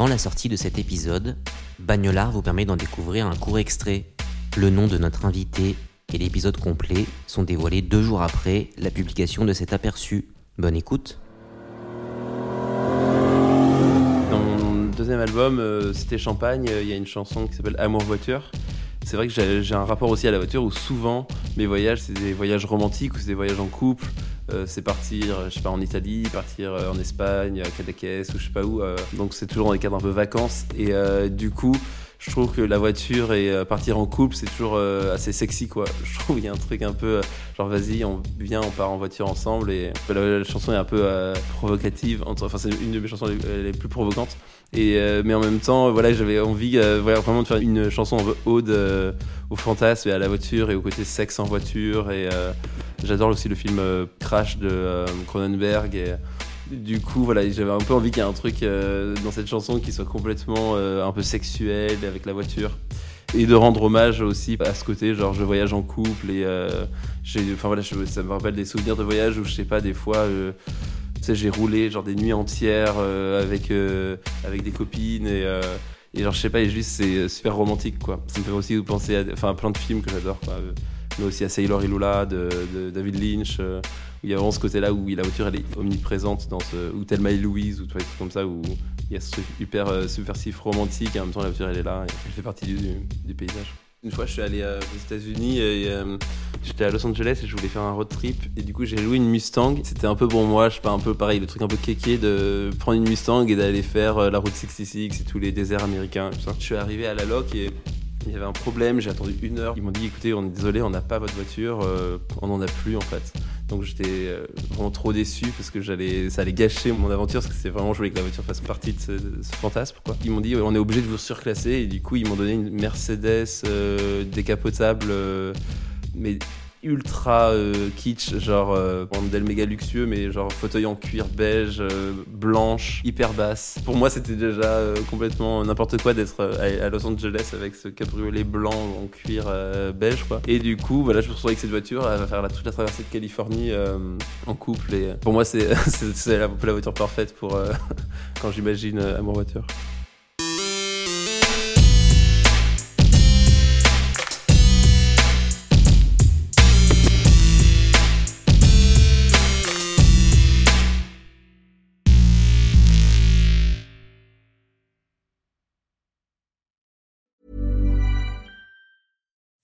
Avant la sortie de cet épisode, Bagnolard vous permet d'en découvrir un court extrait. Le nom de notre invité et l'épisode complet sont dévoilés deux jours après la publication de cet aperçu. Bonne écoute. Dans mon deuxième album, euh, Cité Champagne, euh, il y a une chanson qui s'appelle Amour Voiture. C'est vrai que j'ai un rapport aussi à la voiture où souvent mes voyages, c'est des voyages romantiques ou c'est des voyages en couple. Euh, c'est partir, euh, je sais pas, en Italie, partir euh, en Espagne, à Cadaqués ou je sais pas où. donc c'est toujours dans des cadres un peu vacances. Et du coup, je trouve que la voiture et partir en couple, c'est toujours assez sexy, quoi. Je trouve qu'il y a un truc un peu genre, vas-y, on vient, on part en voiture ensemble. Et la, chanson est un peu provocative. Enfin, c'est une de mes chansons les, les plus provocantes. Et, mais en même temps, voilà, j'avais envie vraiment de faire une chanson peu ode au fantasme et à la voiture et au côté sexe en voiture. Et j'adore aussi le film euh, Crash de euh, Cronenberg. Et, du coup, voilà, j'avais un peu envie qu'il y ait un truc euh, dans cette chanson qui soit complètement un peu sexuel avec la voiture. Et de rendre hommage aussi à ce côté, genre je voyage en couple et euh, enfin voilà, ça me rappelle des souvenirs de voyage où je sais pas, des fois, tu sais, j'ai roulé genre des nuits entières avec avec des copines et genre je sais pas, et juste c'est super romantique quoi. Ça me fait aussi penser à plein de films que j'adore, quoi. Mais aussi à Sailor et Lula de, de David Lynch. euh, où il y a vraiment ce côté-là où la voiture elle est omniprésente dans ce ou Thelma et Louise ou trucs comme ça où il y a ce truc hyper euh, subversif romantique et en même temps la voiture elle est là et elle fait partie du, paysage. Une fois je suis allé euh, aux États-Unis j'étais à Los Angeles et je voulais faire un road trip et du coup j'ai loué une Mustang. C'était un peu pour moi, je sais pas, un peu pareil, le truc un peu kéké de prendre une Mustang et d'aller faire la route 66 et tous les déserts américains. et tout ça. Je suis arrivé à la loc et il y avait un problème, j'ai attendu une heure. Ils m'ont dit écoutez, on est désolé, on n'a pas votre voiture, euh, on n'en a plus en fait. Donc j'étais euh, vraiment trop déçu parce que j'allais, ça allait gâcher mon aventure parce que c'est vraiment je voulais que la voiture fasse partie de ce, ce fantasme. Quoi. Ils m'ont dit on est obligé de vous surclasser et du coup ils m'ont donné une Mercedes euh, décapotable euh, mais ultra euh, kitsch, genre euh, méga luxueux, mais genre fauteuil en cuir beige, euh, blanche, hyper basse. Pour moi, c'était déjà euh, complètement n'importe quoi d'être euh, à, à Los Angeles avec ce cabriolet blanc en cuir beige, quoi. Et du coup, voilà, je me retrouve avec cette voiture, elle va faire la, toute la traversée de Californie en couple. Et pour moi, c'est la, la voiture parfaite pour quand j'imagine euh, Amour voiture.